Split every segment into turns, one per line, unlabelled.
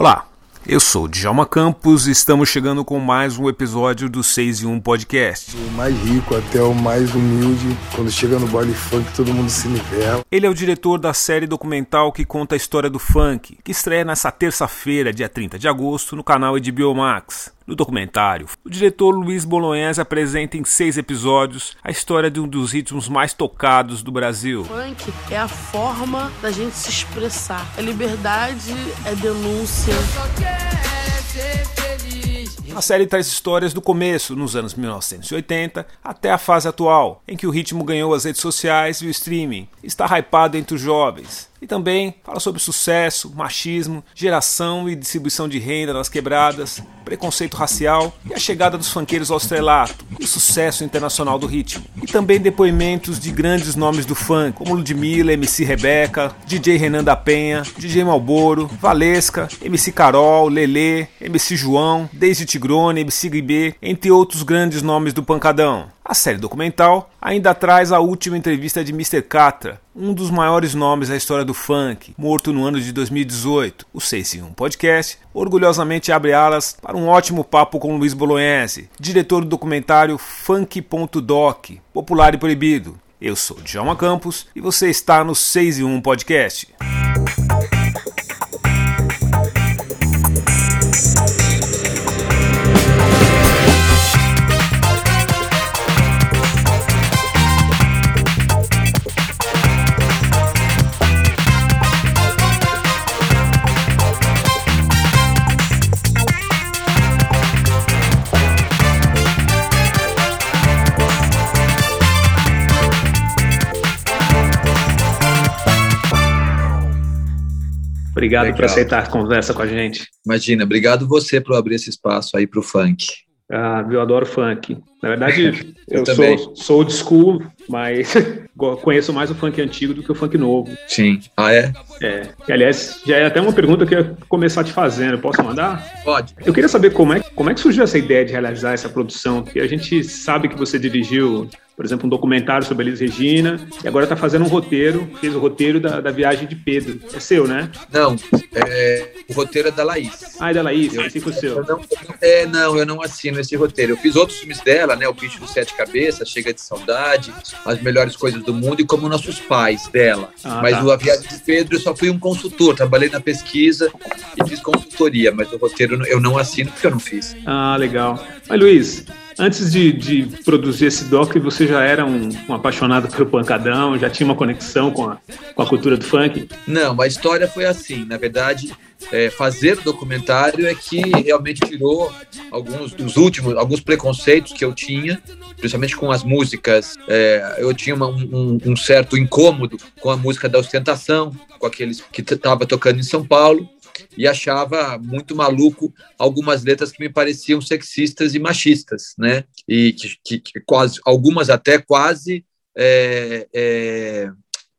Olá, eu sou Djalma Campos e estamos chegando com mais um episódio do 6 e 1 Podcast.
O mais rico até o mais humilde, quando chega no baile funk todo mundo se nivela.
Ele é o diretor da série documental que conta a história do funk, que estreia nessa terça-feira, dia 30 de agosto, no canal HBO Max. No documentário, o diretor Luiz Bolognese apresenta em seis episódios a história de um dos ritmos mais tocados do Brasil.
Funk é a forma da gente se expressar. A liberdade é denúncia.
A série traz histórias do começo, nos anos 1980, até a fase atual, em que o ritmo ganhou as redes sociais e o streaming. Está hypado entre os jovens. E também fala sobre sucesso, machismo, geração e distribuição de renda nas quebradas, preconceito racial e a chegada dos funkeiros ao estrelato e o sucesso internacional do ritmo. E também depoimentos de grandes nomes do funk, como Ludmilla, MC Rebeca, DJ Renan da Penha, DJ Malboro, Valesca, MC Carol, Lelê, MC João, Daisy Tigrone, MC Guibê, entre outros grandes nomes do pancadão. A série documental ainda traz a última entrevista de Mr. Catra, um dos maiores nomes da história do funk, morto no ano de 2018. O 6 em 1 Podcast orgulhosamente abre alas para um ótimo papo com Luiz Bolognese, diretor do documentário Funk.doc, popular e proibido. Eu sou Djalma Campos e você está no 6 em 1 Podcast. Obrigado Legal. por aceitar a conversa com a gente.
Imagina, obrigado você por abrir esse espaço aí para o funk.
Ah, eu adoro funk. Na verdade, eu, eu sou, sou old school, mas conheço mais o funk antigo do que o funk novo.
Sim. Ah, é?
É. E, aliás, já é até uma pergunta que eu ia começar te fazendo. Posso mandar?
Pode.
Eu queria saber como é, como é que surgiu essa ideia de realizar essa produção, porque a gente sabe que você dirigiu por exemplo, um documentário sobre a Elis Regina, e agora está fazendo um roteiro, fez o roteiro da, da viagem de Pedro. É seu, né?
Não, é, o roteiro é da Laís.
Ah, é da Laís, eu, assim foi o seu.
Não, é, não, eu não assino esse roteiro. Eu fiz outros filmes dela, né? O Bicho dos Sete Cabeças, Chega de Saudade, As Melhores Coisas do Mundo e Como Nossos Pais dela. Ah, mas tá. o A Viagem de Pedro eu só fui um consultor, trabalhei na pesquisa e fiz consultoria, mas o roteiro eu não assino porque eu não fiz.
Ah, legal. Mas, Luiz, Antes de, de, produzir esse doc, você já era um, um, apaixonado pelo pancadão, já tinha uma conexão com a, com a cultura do funk?
Não, a história foi assim. Na verdade, é, fazer o documentário é que realmente tirou alguns dos últimos, alguns preconceitos que eu tinha, principalmente com as músicas. É, eu tinha uma, um, um, certo incômodo com a música da ostentação, com aqueles que estava tocando em São Paulo e achava muito maluco algumas letras que me pareciam sexistas e machistas, né? E que, que, que quase, algumas até quase é, é,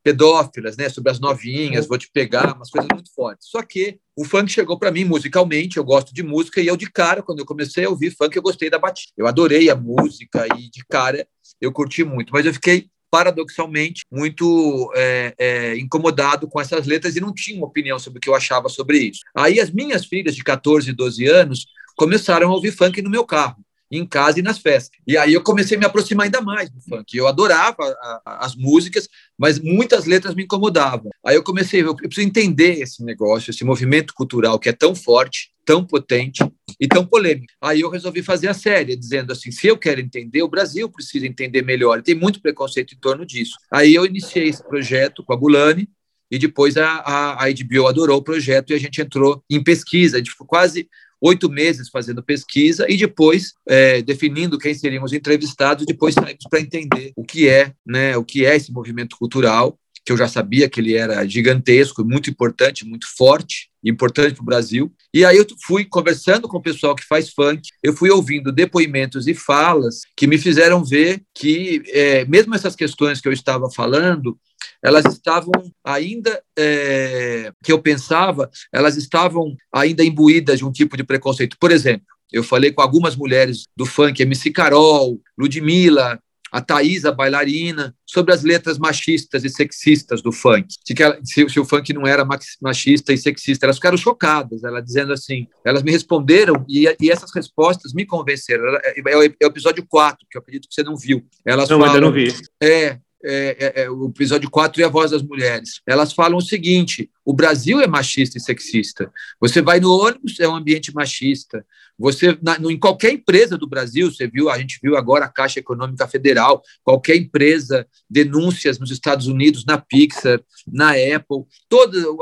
pedófilas, né? Sobre as novinhas, vou te pegar, umas coisas muito fortes. Só que o funk chegou para mim musicalmente, eu gosto de música e eu de cara, quando eu comecei a ouvir funk, eu gostei da batida. Eu adorei a música e de cara eu curti muito, mas eu fiquei paradoxalmente, muito é, é, incomodado com essas letras e não tinha uma opinião sobre o que eu achava sobre isso. Aí as minhas filhas de 14 e 12 anos começaram a ouvir funk no meu carro em casa e nas festas. E aí eu comecei a me aproximar ainda mais do funk. Eu adorava a, a, as músicas, mas muitas letras me incomodavam. Aí eu comecei, eu preciso entender esse negócio, esse movimento cultural que é tão forte, tão potente e tão polêmico. Aí eu resolvi fazer a série, dizendo assim: se eu quero entender, o Brasil precisa entender melhor. E tem muito preconceito em torno disso. Aí eu iniciei esse projeto com a Gulani, e depois a, a, a HBO adorou o projeto e a gente entrou em pesquisa. Ficou quase oito meses fazendo pesquisa e depois é, definindo quem seriam os entrevistados, depois saímos para entender o que é, né, o que é esse movimento cultural, que eu já sabia que ele era gigantesco, muito importante, muito forte, importante para o Brasil. E aí eu fui conversando com o pessoal que faz funk, eu fui ouvindo depoimentos e falas que me fizeram ver que, é, mesmo essas questões que eu estava falando, elas estavam ainda, é, que eu pensava, elas estavam ainda imbuídas de um tipo de preconceito. Por exemplo, eu falei com algumas mulheres do funk, MC Carol, Ludmilla, a Thaís, a bailarina, sobre as letras machistas e sexistas do funk. Se, se, se, o funk não era machista e sexista, elas ficaram chocadas, ela dizendo assim, elas me responderam e, e essas respostas me convenceram. É, o, é, o episódio 4, que eu acredito que você não viu. Elas
não,
falam,
ainda não vi.
É, é, é, é, o episódio 4 e a voz das mulheres. Elas falam o seguinte: o Brasil é machista e sexista. Você vai no ônibus, é um ambiente machista. Você, na, no, em qualquer empresa do Brasil, você viu, a gente viu agora a Caixa Econômica Federal, qualquer empresa, denúncias nos Estados Unidos, na Pixar, na Apple, todo,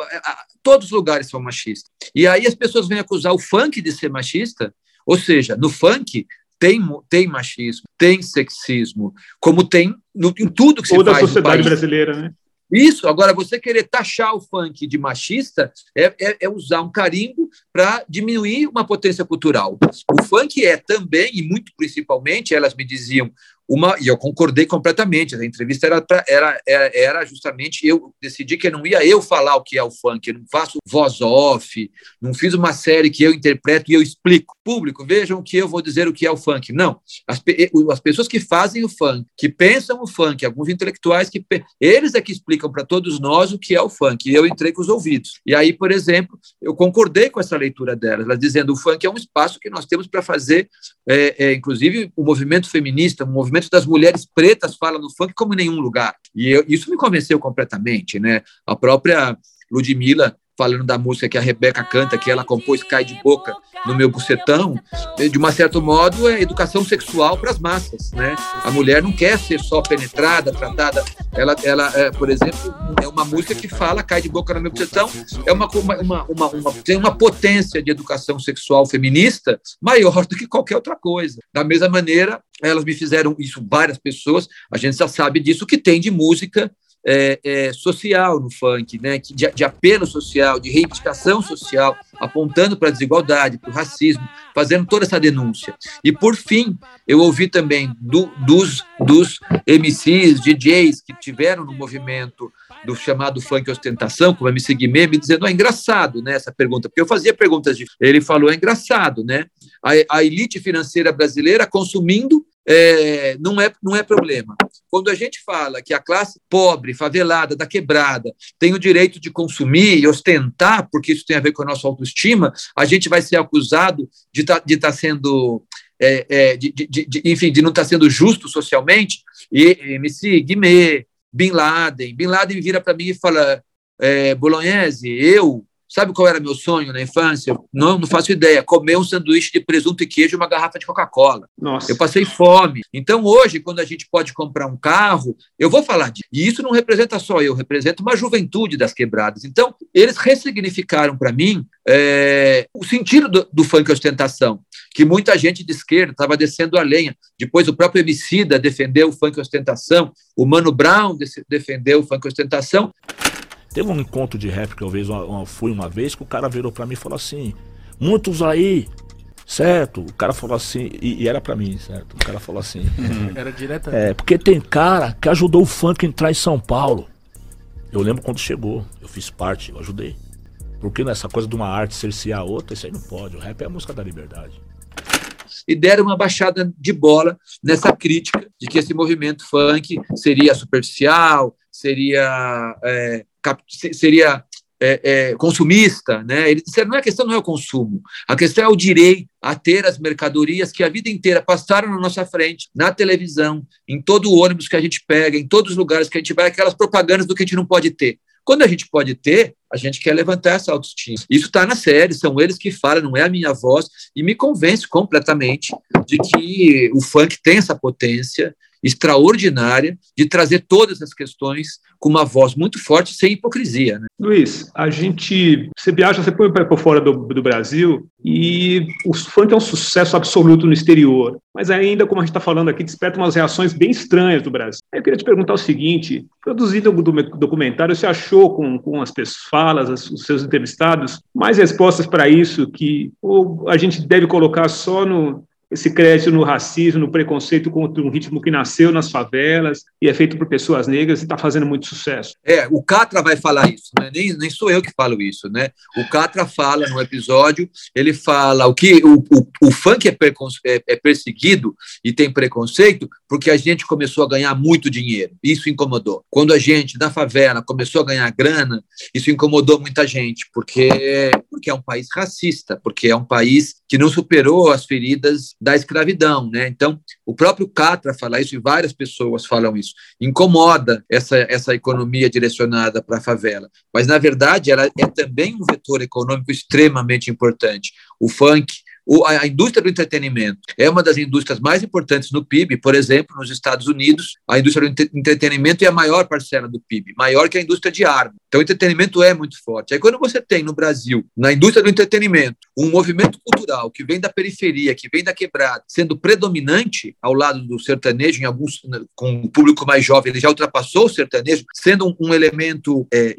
todos os lugares são machistas. E aí as pessoas vêm acusar o funk de ser machista, ou seja, no funk tem, tem machismo, tem sexismo, como tem no, em tudo que se
Toda
faz
a sociedade brasileira, né?
Isso, agora você querer taxar o funk de machista é, é, é usar um carimbo para diminuir uma potência cultural. O funk é também, e muito principalmente, elas me diziam, uma, e eu concordei completamente, a entrevista era, pra, era, era, era, justamente, eu decidi que não ia eu falar o que é o funk, eu não faço voz off, não fiz uma série que eu interpreto e eu explico. Público, vejam que eu vou dizer o que é o funk. Não, as, as pessoas que fazem o funk, que pensam o funk, alguns intelectuais que eles é que explicam para todos nós o que é o funk, e eu entrei com os ouvidos. E aí, por exemplo, eu concordei com essa leitura delas, elas dizendo o funk é um espaço que nós temos para fazer, é, é, inclusive, o movimento feminista, um movimento das mulheres pretas fala no funk como em nenhum lugar. E eu, isso me convenceu completamente, né? A própria Ludmilla falando da música que a Rebeca canta, que ela compôs Cai de Boca no meu bucetão, de uma certo modo é educação sexual para as massas, né? A mulher não quer ser só penetrada, tratada, ela, ela é, por exemplo, é uma música que fala Cai de Boca no meu bucetão, é uma, uma, uma, uma, tem uma potência de educação sexual feminista maior do que qualquer outra coisa. Da mesma maneira, elas me fizeram isso, várias pessoas, a gente já sabe disso, que tem de música é, é, social no funk, né, de, de, apelo social, de reivindicação social, apontando para a desigualdade, para o racismo, fazendo toda essa denúncia. E, por fim, eu ouvi também do, dos, dos MCs, DJs que tiveram no movimento do chamado funk ostentação, como a MC Guimê, me dizendo, é engraçado né, essa pergunta, porque eu fazia perguntas de... Ele falou, é engraçado, né? A, a elite financeira brasileira consumindo é, não, é, não é problema. Quando a gente fala que a classe pobre, favelada, da quebrada, tem o direito de consumir e ostentar, porque isso tem a ver com a nossa autoestima, a gente vai ser acusado de estar tá, de tá sendo. É, é, de, de, de, enfim, de não estar tá sendo justo socialmente, e MC Guimê, Bin Laden, Bin Laden vira para mim e fala, é, Bolognese, eu Sabe qual era meu sonho na infância? Não, não faço ideia. Comer um sanduíche de presunto e queijo e uma garrafa de Coca-Cola. Eu passei fome. Então, hoje, quando a gente pode comprar um carro, eu vou falar disso. E isso não representa só eu, representa uma juventude das quebradas. Então, eles ressignificaram para mim é, o sentido do, do funk ostentação, que muita gente de esquerda estava descendo a lenha. Depois, o próprio Emicida defendeu o funk ostentação, o Mano Brown defendeu o funk ostentação.
Teve um encontro de rap que eu vez, uma, uma, fui uma vez que o cara virou para mim e falou assim: muitos aí, certo? O cara falou assim, e, e era para mim, certo? O cara falou assim:
era direto.
É, porque tem cara que ajudou o funk a entrar em São Paulo. Eu lembro quando chegou, eu fiz parte, eu ajudei. Porque nessa coisa de uma arte cercear a outra, isso aí não pode. O rap é a música da liberdade
e deram uma baixada de bola nessa crítica de que esse movimento funk seria superficial, seria é, seria é, é, consumista, né? Ele disse, não é a questão não é o consumo, a questão é o direito a ter as mercadorias que a vida inteira passaram na nossa frente, na televisão, em todo o ônibus que a gente pega, em todos os lugares que a gente vai, aquelas propagandas do que a gente não pode ter. Quando a gente pode ter, a gente quer levantar essa autoestima. Isso está na série, são eles que falam, não é a minha voz, e me convence completamente de que o funk tem essa potência, extraordinária de trazer todas as questões com uma voz muito forte, sem hipocrisia. Né?
Luiz, a gente, você viaja, você põe por fora do, do Brasil e o funk é um sucesso absoluto no exterior, mas ainda, como a gente está falando aqui, desperta umas reações bem estranhas do Brasil. Eu queria te perguntar o seguinte, produzindo o documentário, você achou com, com as pessoas, falas, os seus entrevistados, mais respostas para isso que ou a gente deve colocar só no, esse crédito no racismo, no preconceito contra um ritmo que nasceu nas favelas e é feito por pessoas negras e está fazendo muito sucesso.
É, o Catra vai falar isso, né? nem, nem sou eu que falo isso, né? O Catra fala no episódio, ele fala o que o, o, o funk é, é, é perseguido e tem preconceito porque a gente começou a ganhar muito dinheiro. Isso incomodou. Quando a gente, na favela, começou a ganhar grana, isso incomodou muita gente, porque, porque é um país racista, porque é um país que não superou as feridas da escravidão, né? Então, o próprio Catra fala isso e várias pessoas falam isso. Incomoda essa, essa economia direcionada para a favela, mas na verdade ela é também um vetor econômico extremamente importante. O funk, a indústria do entretenimento é uma das indústrias mais importantes no PIB, por exemplo, nos Estados Unidos, a indústria do entretenimento é a maior parcela do PIB, maior que a indústria de arma. Então, o entretenimento é muito forte. Aí, quando você tem no Brasil, na indústria do entretenimento, um movimento cultural que vem da periferia, que vem da quebrada, sendo predominante ao lado do sertanejo, em alguns, com o público mais jovem, ele já ultrapassou o sertanejo, sendo um, um elemento é,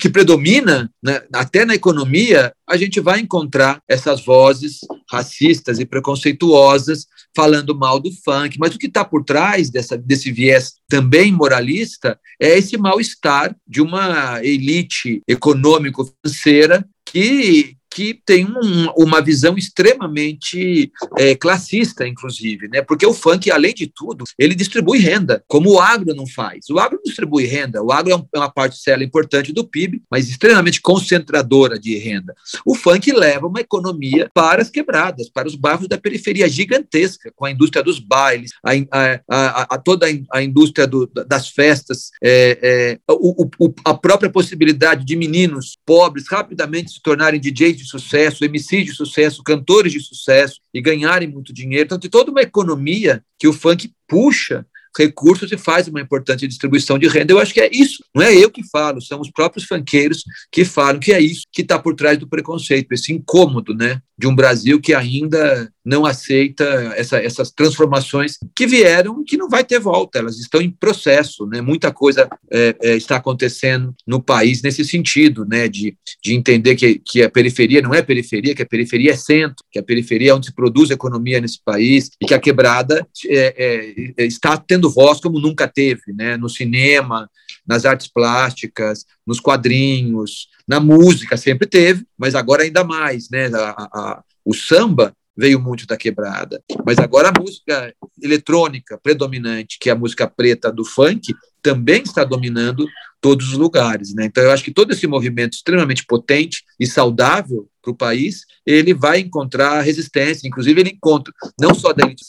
que predomina né, até na economia, a gente vai encontrar essas vozes racistas e preconceituosas falando mal do funk. Mas o que está por trás dessa, desse viés também moralista é esse mal-estar de uma elite econômico-financeira que que tem um, uma visão extremamente é, classista, inclusive, né? Porque o funk, além de tudo, ele distribui renda, como o agro não faz. O agro distribui renda, o agro é, é uma parcela importante do PIB, mas extremamente concentradora de renda. O funk leva uma economia para as quebradas, para os bairros da periferia gigantesca, com a indústria dos bailes, a, a, a, a toda a indústria do, das festas, é, é, o, o, a própria possibilidade de meninos pobres rapidamente se tornarem DJs de sucesso, MCs de sucesso, cantores de sucesso e ganharem muito dinheiro. Então, tem toda uma economia que o funk puxa recursos e faz uma importante distribuição de renda. Eu acho que é isso. Não é eu que falo, são os próprios fanqueiros que falam que é isso que está por trás do preconceito, esse incômodo, né, de um Brasil que ainda não aceita essa, essas transformações que vieram que não vai ter volta, elas estão em processo, né? Muita coisa é, é, está acontecendo no país nesse sentido, né? De, de entender que, que a periferia não é periferia, que a periferia é centro, que a periferia é onde se produz economia nesse país e que a quebrada é, é está tendo voz como nunca teve, né? No cinema, nas artes plásticas, nos quadrinhos, na música sempre teve, mas agora ainda mais, né? A, a, o samba veio muito da quebrada. Mas agora a música eletrônica predominante, que é a música preta do funk, também está dominando todos os lugares. Né? Então, eu acho que todo esse movimento extremamente potente e saudável para o país, ele vai encontrar resistência. Inclusive, ele encontra não só da elite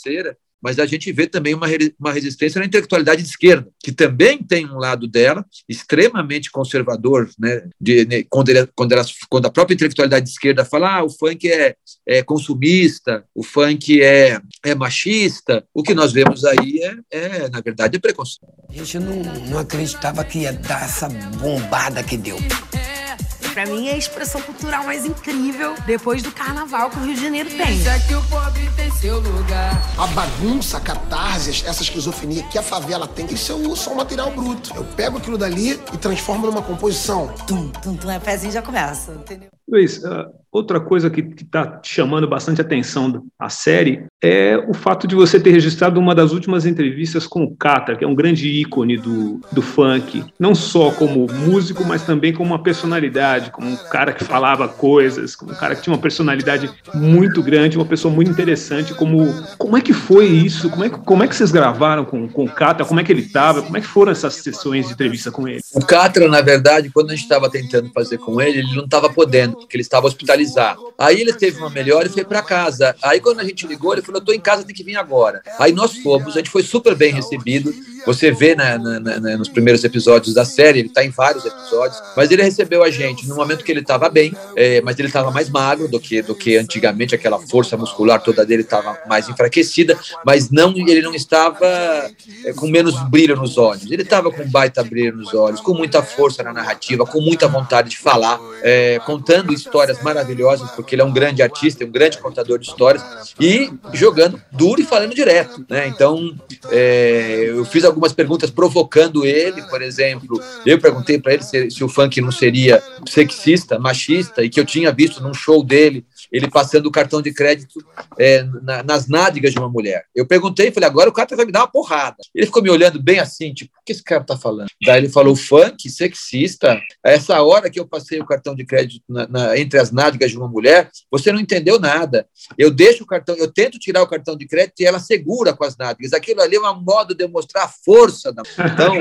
mas a gente vê também uma, uma resistência na intelectualidade de esquerda, que também tem um lado dela extremamente conservador, né, de, né, quando, ele, quando, quando a própria intelectualidade de esquerda fala ah, o funk é, é consumista, o funk é, é machista, o que nós vemos aí é, é na verdade, é preconceito.
A gente não, não acreditava que ia dar essa bombada que deu.
Pra mim é a expressão cultural mais incrível depois do carnaval que o Rio de Janeiro tem.
que o pobre tem seu lugar.
A bagunça, a catarse, essa esquizofrenia que a favela tem, isso é o, só um material bruto. Eu pego aquilo dali e transformo numa composição.
Tum, tum, tum, a pezinha já começa, entendeu?
Luiz, uh, outra coisa que está chamando bastante atenção a série é o fato de você ter registrado uma das últimas entrevistas com o Catra, que é um grande ícone do, do funk, não só como músico, mas também como uma personalidade, como um cara que falava coisas, como um cara que tinha uma personalidade muito grande, uma pessoa muito interessante. Como, como é que foi isso? Como é, como é que vocês gravaram com, com o Catra? Como é que ele estava? Como é que foram essas sessões de entrevista com ele?
O Catra, na verdade, quando a gente estava tentando fazer com ele, ele não estava podendo porque ele estava hospitalizado. Aí ele teve uma melhora e foi para casa. Aí quando a gente ligou, ele falou: "Eu tô em casa, tem que vir agora". Aí nós fomos, a gente foi super bem recebido. Você vê na, na, na, nos primeiros episódios da série, ele está em vários episódios, mas ele recebeu a gente no momento que ele estava bem, é, mas ele estava mais magro do que do que antigamente, aquela força muscular toda dele estava mais enfraquecida, mas não ele não estava é, com menos brilho nos olhos. Ele estava com baita brilho nos olhos, com muita força na narrativa, com muita vontade de falar, é, contando histórias maravilhosas, porque ele é um grande artista, um grande contador de histórias, e jogando duro e falando direto. Né? Então, é, eu fiz algumas perguntas provocando ele, por exemplo. Eu perguntei para ele se, se, o funk não seria sexista, machista, e que eu tinha visto num show dele ele passando o cartão de crédito é, na, nas nádegas de uma mulher. Eu perguntei, falei, agora o cara vai me dar uma porrada. Ele ficou me olhando bem assim, tipo, o que esse cara tá falando? Daí ele falou, funk, sexista, essa hora que eu passei o cartão de crédito na, na, entre as nádegas de uma mulher, você não entendeu nada. Eu deixo o cartão, eu tento tirar o cartão de crédito e ela segura com as nádegas. Aquilo ali é uma modo de mostrar a força da. Então,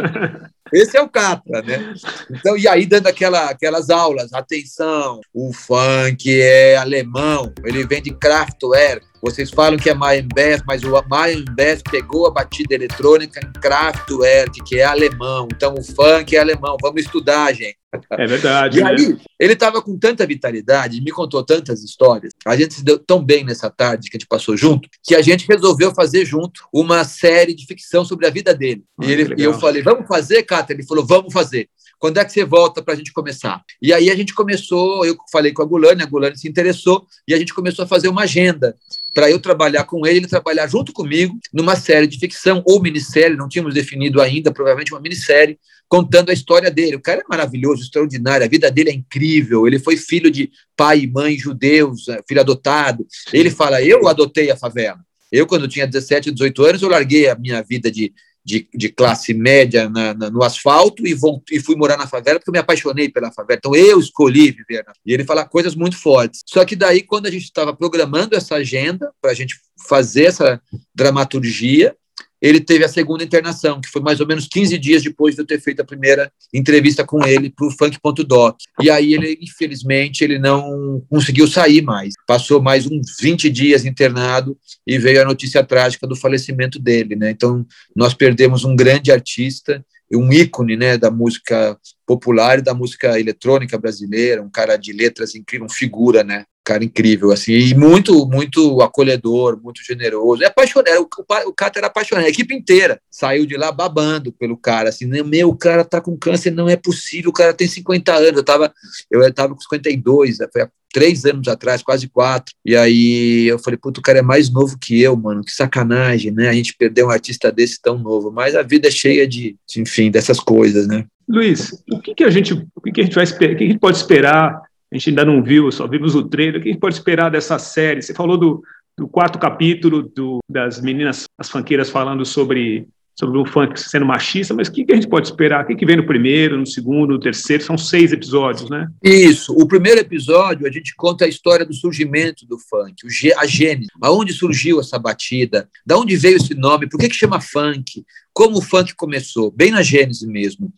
esse é o Catra, né? Então, e aí dando aquela, aquelas aulas, atenção, o funk é alemão, ele vem de Kraftwerk. Vocês falam que é Mayenbeth, mas o Mayenbeth pegou a batida eletrônica em Kraftwerk, que é alemão. Então, o funk é alemão. Vamos estudar, gente.
É verdade.
E
né?
aí, ele estava com tanta vitalidade, me contou tantas histórias, a gente se deu tão bem nessa tarde que a gente passou junto, que a gente resolveu fazer junto uma série de ficção sobre a vida dele.
Ah,
e, ele, e eu falei, vamos fazer, Cata? Ele falou, vamos fazer. Quando é que você volta para a gente começar? E aí a gente começou, eu falei com a Gulani, a Gulani se interessou, e a gente começou a fazer uma agenda para eu trabalhar com ele, ele trabalhar junto comigo numa série de ficção ou minissérie, não tínhamos definido ainda, provavelmente uma minissérie, contando a história dele. O cara é maravilhoso, extraordinário, a vida dele é incrível. Ele foi filho de pai e mãe judeus, eh, filho adotado. Ele fala: Eu adotei a favela. Eu, quando tinha 17, 18 anos, eu larguei a minha vida de, de, de classe média na, na, no asfalto e, vou, e, fui morar na favela porque eu me apaixonei pela favela. Então, eu escolhi viver. E ele fala coisas muito fortes. Só que daí, quando a gente estava programando essa agenda para a gente fazer essa dramaturgia, ele teve a segunda internação, que foi mais ou menos 15 dias depois de eu ter feito a primeira entrevista com ele para o Funk.doc. E aí ele, infelizmente, ele não conseguiu sair mais. Passou mais uns 20 dias internado e veio a notícia trágica do falecimento dele, né? Então, nós perdemos um grande artista, um ícone, né, da música popular e da música eletrônica brasileira, um cara de letras incrível, um figura, né? Cara incrível, assim, e muito, muito acolhedor, muito generoso. É apaixonado, o, o cara era apaixonado, a equipe inteira saiu de lá babando pelo cara, assim, meu, o cara tá com câncer, não é possível, o cara tem 50 anos, eu tava, eu tava com 52, foi há três anos atrás, quase quatro, e aí eu falei, puto, o cara é mais novo que eu, mano, que sacanagem, né, a gente perdeu um artista desse tão novo, mas a vida é cheia de, enfim, dessas coisas, né.
Luiz, o que, que a gente, o que, que a gente vai esperar, o que a gente pode esperar a gente ainda não viu, só vimos o trailer. O que a gente pode esperar dessa série? Você falou do, do quarto capítulo do, das meninas, as fanqueiras falando sobre, sobre o funk sendo machista, mas o que, que a gente pode esperar? O que, que vem no primeiro, no segundo, no terceiro? São seis episódios, né?
Isso. O primeiro episódio a gente conta a história do surgimento do funk, a gênese, aonde surgiu essa batida, da onde veio esse nome, por que, que chama funk, como o funk começou, bem na gênese mesmo.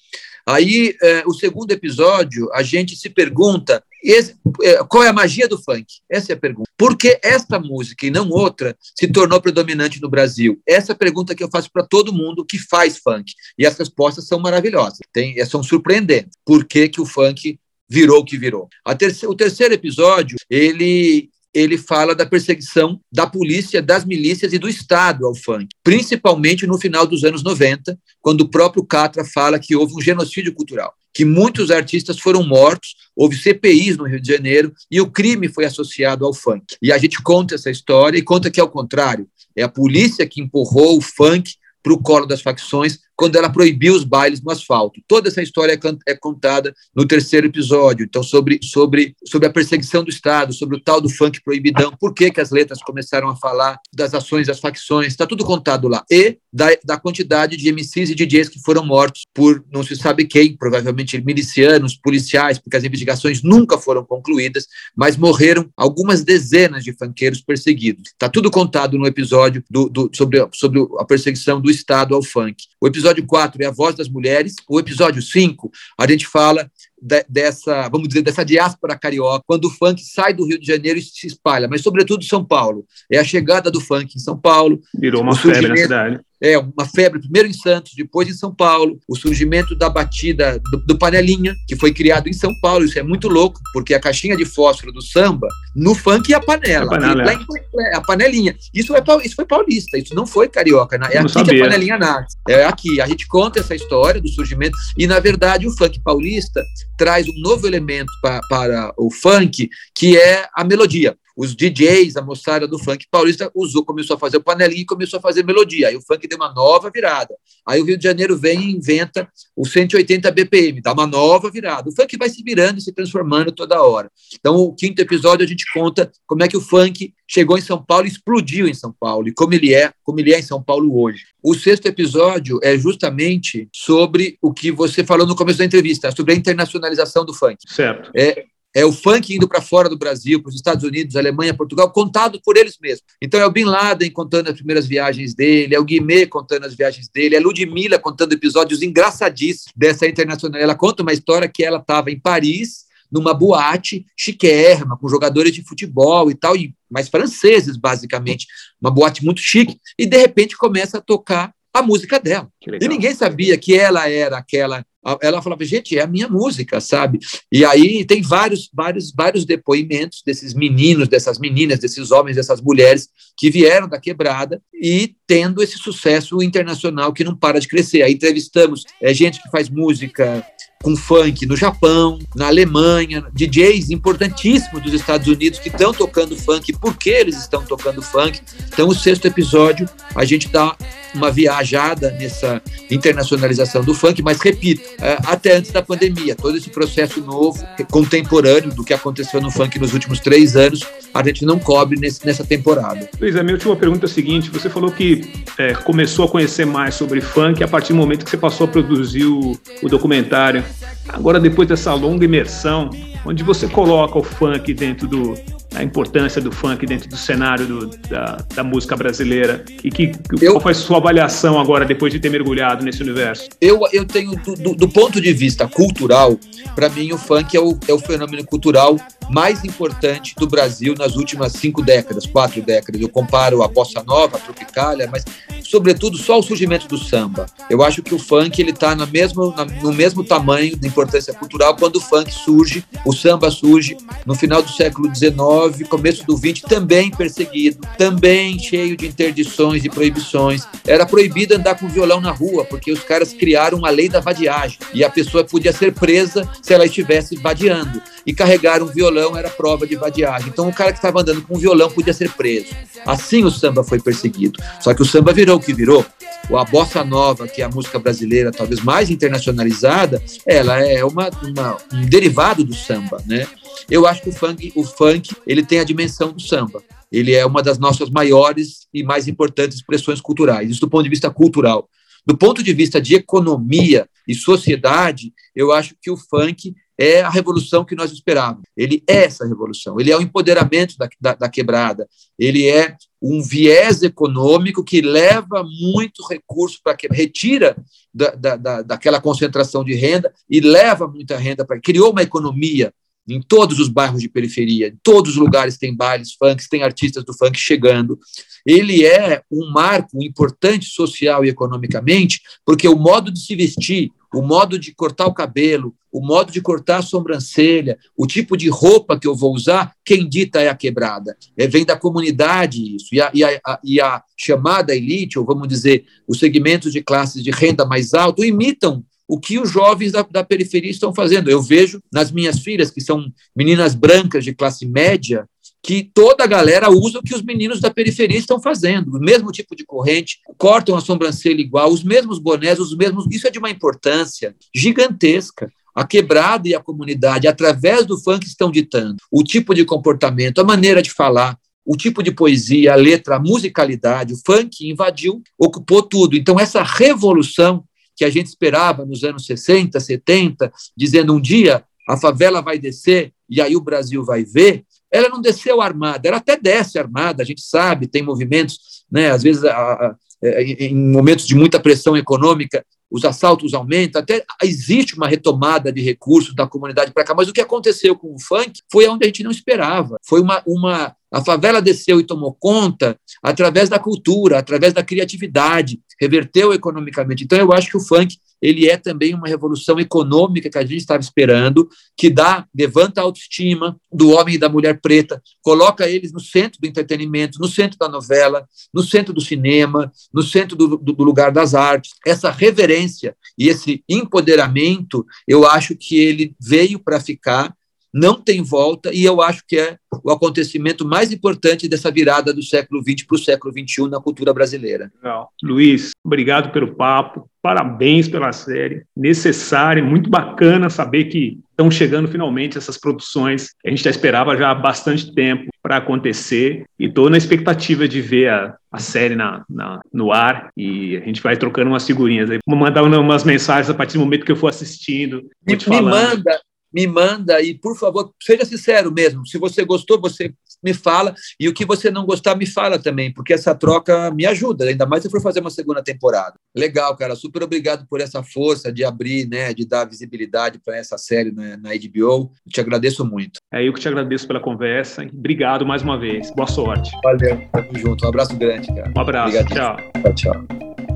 Aí, eh, o segundo episódio, a gente se pergunta esse, eh, qual é a magia do funk? Essa é a pergunta. Por que esta música e não outra se tornou predominante no Brasil? Essa é a pergunta que eu faço para todo mundo que faz funk. E as respostas são maravilhosas, tem, eh, são surpreendentes. Por que, que o funk virou o que virou? Terceira, o terceiro episódio, ele ele fala da perseguição da polícia, das milícias e do Estado ao funk, principalmente no final dos anos 90, quando o próprio Catra fala que houve um genocídio cultural, que muitos artistas foram mortos, houve CPIs no Rio de Janeiro e o crime foi associado ao funk. E a gente conta essa história e conta que, ao contrário, é a polícia que empurrou o funk para o colo das facções quando ela proibiu os bailes no asfalto. Toda essa história é, é contada no terceiro episódio, então sobre, sobre, sobre a perseguição do Estado, sobre o tal do funk proibidão, por que, que as letras começaram a falar das ações das facções, está tudo contado lá. E da, da quantidade de MCs e DJs que foram mortos por não se sabe quem, provavelmente milicianos, policiais, porque as investigações nunca foram concluídas, mas morreram algumas dezenas de funkeiros perseguidos. Está tudo contado no episódio do, do, sobre, sobre a perseguição do Estado ao funk. O episódio episódio 4 é a voz das mulheres. O episódio 5, a gente fala de, dessa, vamos dizer, dessa diáspora carioca, quando o funk sai do Rio de Janeiro e se espalha, mas sobretudo São Paulo. É a chegada do funk em São Paulo.
Virou uma febre na cidade.
É, uma febre, primeiro em Santos, depois em São Paulo, o surgimento da batida do, do, panelinha, que foi criado em São Paulo, isso é muito louco, porque a caixinha de fósforo do samba, no funk é a panela, a, panela, é. a panelinha. Isso, é, isso foi paulista, isso não foi carioca, né? é aqui sabia. que a panelinha nasce. É aqui, a gente conta essa história do surgimento, e na verdade o funk paulista traz um novo elemento para o funk, que é a melodia. Os DJs, a moçada do funk paulista usou, começou a fazer o panelinho e começou a fazer melodia. Aí o funk deu uma nova virada. Aí o Rio de Janeiro vem e inventa o 180 BPM, dá uma nova virada. O funk vai se virando e se transformando toda hora. Então, o quinto episódio a gente conta como é que o funk chegou em São Paulo, explodiu em São Paulo e como ele é, como ele é em São Paulo hoje. O sexto episódio é justamente sobre o que você falou no começo da entrevista, sobre a internacionalização do funk.
Certo.
É, é o funk indo para fora do Brasil, para os Estados Unidos, Alemanha, Portugal, contado por eles mesmos. Então é o Bin Laden contando as primeiras viagens dele, é o Guimê contando as viagens dele, é a Ludmilla contando episódios engraçadíssimos dessa internacional. Ela conta uma história que ela estava em Paris, numa boate chiquérrima, com jogadores de futebol e tal, e mais franceses, basicamente. Uma boate muito chique, e de repente começa a tocar a música dela. E ninguém sabia que ela era aquela. Ela falava, gente, é a minha música, sabe? E aí tem vários, vários, vários depoimentos desses meninos, dessas meninas, desses homens, dessas mulheres que vieram da quebrada e tendo esse sucesso internacional que não para de crescer. Aí entrevistamos é, gente que faz música com funk no Japão, na Alemanha, DJs importantíssimos dos Estados Unidos que estão tocando funk, por que eles estão tocando funk. Então, o sexto episódio, a gente dá uma viajada nessa internacionalização do funk, mas repito, é, até antes da pandemia, todo esse processo novo, contemporâneo do que aconteceu no funk nos últimos três anos, a gente não cobre nesse, nessa temporada.
Luiz, a minha última pergunta é a seguinte: você falou que é, começou a conhecer mais sobre funk a partir do momento que você passou a produzir o, o documentário. Agora, depois dessa longa imersão, onde você coloca o funk dentro do, a importância do funk dentro do cenário do, da, da, música brasileira e que, eu, qual foi a sua avaliação agora depois de ter mergulhado nesse universo?
Eu, eu tenho do, do, do ponto de vista cultural, para mim o funk é o, é o fenômeno cultural mais importante do Brasil nas últimas cinco décadas, quatro décadas. Eu comparo a bossa nova, a tropicália, mas sobretudo só o surgimento do samba. Eu acho que o funk ele está no mesmo, no mesmo tamanho de importância cultural quando o funk surge, o samba surge no final do século XIX começo do 20, também perseguido, também cheio de interdições e proibições. Era proibido andar com violão na rua, porque os caras criaram uma lei da vadiagem e a pessoa podia ser presa se ela estivesse vadiando. E carregar um violão era prova de vadiagem. Então o cara que estava andando com um violão podia ser preso. Assim o samba foi perseguido. Só que o samba virou o que virou. A bossa nova, que é a música brasileira talvez mais internacionalizada, ela é uma, uma um derivado do samba, né? Eu acho que o funk, o funk, ele tem a dimensão do samba. Ele é uma das nossas maiores e mais importantes expressões culturais. Isso do ponto de vista cultural. Do ponto de vista de economia e sociedade, eu acho que o funk é a revolução que nós esperávamos. Ele é essa revolução, ele é o empoderamento da, da, da, quebrada, ele é um viés econômico que leva muito recurso para que retira da, da, daquela concentração de renda e leva muita renda para criou uma economia em todos os bairros de periferia, em todos os lugares tem bailes funk, tem artistas do funk chegando. Ele é um marco importante social e economicamente, porque o modo de se vestir, o modo de cortar o cabelo, o modo de cortar a sobrancelha, o tipo de roupa que eu vou usar, quem dita é a quebrada. É, vem da comunidade isso. E a, e, a, e a chamada elite, ou vamos dizer, os segmentos de classes de renda mais alta, imitam o que os jovens da, da periferia estão fazendo. Eu vejo nas minhas filhas, que são meninas brancas de classe média, que toda a galera usa o que os meninos da periferia estão fazendo, o mesmo tipo de corrente, cortam a sobrancelha igual, os mesmos bonés, os mesmos. Isso é de uma importância gigantesca. A quebrada e a comunidade, através do funk, estão ditando o tipo de comportamento, a maneira de falar, o tipo de poesia, a letra, a musicalidade. O funk invadiu, ocupou tudo. Então, essa revolução que a gente esperava nos anos 60, 70, dizendo um dia a favela vai descer e aí o Brasil vai ver, ela não desceu armada, ela até desce armada, a gente sabe, tem movimentos, né, às vezes a, a, é, em momentos de muita pressão econômica, os assaltos aumentam, até existe uma retomada de recursos da comunidade para cá, mas o que aconteceu com o funk foi onde a gente não esperava. Foi uma, uma a favela desceu e tomou conta através da cultura, através da criatividade, reverteu economicamente. Então, eu acho que o funk ele é também uma revolução econômica que a gente estava esperando, que dá, levanta a autoestima do homem e da mulher preta, coloca eles no centro do entretenimento, no centro da novela, no centro do cinema, no centro do, do, lugar das artes. Essa reverência e esse empoderamento, eu acho que ele veio para ficar não tem volta e eu acho que é o acontecimento mais importante dessa virada do século XX para o século XXI na cultura brasileira.
Legal. Luiz, obrigado pelo papo, parabéns pela série, necessária, muito bacana saber que estão chegando finalmente essas produções que a gente já esperava já há bastante tempo para acontecer e estou na expectativa de ver a, a série na, na, no ar e a gente vai trocando umas figurinhas aí. Vou mandar umas mensagens a partir do momento que eu for assistindo.
Me, me manda, me manda e, por favor, seja sincero mesmo. Se você gostou, você me fala. E o que você não gostar, me fala também, porque essa troca me ajuda, ainda mais se for fazer uma segunda temporada. Legal, cara. Super obrigado por essa força de abrir, né, de dar visibilidade para essa série na, na HBO. Eu te agradeço muito.
É eu que te agradeço pela conversa. Obrigado mais uma vez. Boa sorte.
Valeu. Tamo junto. Um abraço grande, cara.
Um abraço. Obrigado.
Tchau. Tchau, tchau.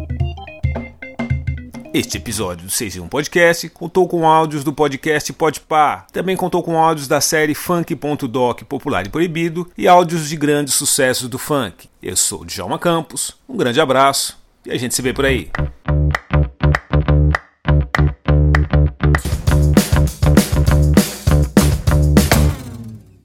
Este episódio do 6 em 1 Podcast contou com áudios do podcast Podpah, também contou com áudios da série Funk.doc Popular e Proibido e áudios de grandes sucessos do funk. Eu sou o Djalma Campos, um grande abraço e a gente se vê por aí.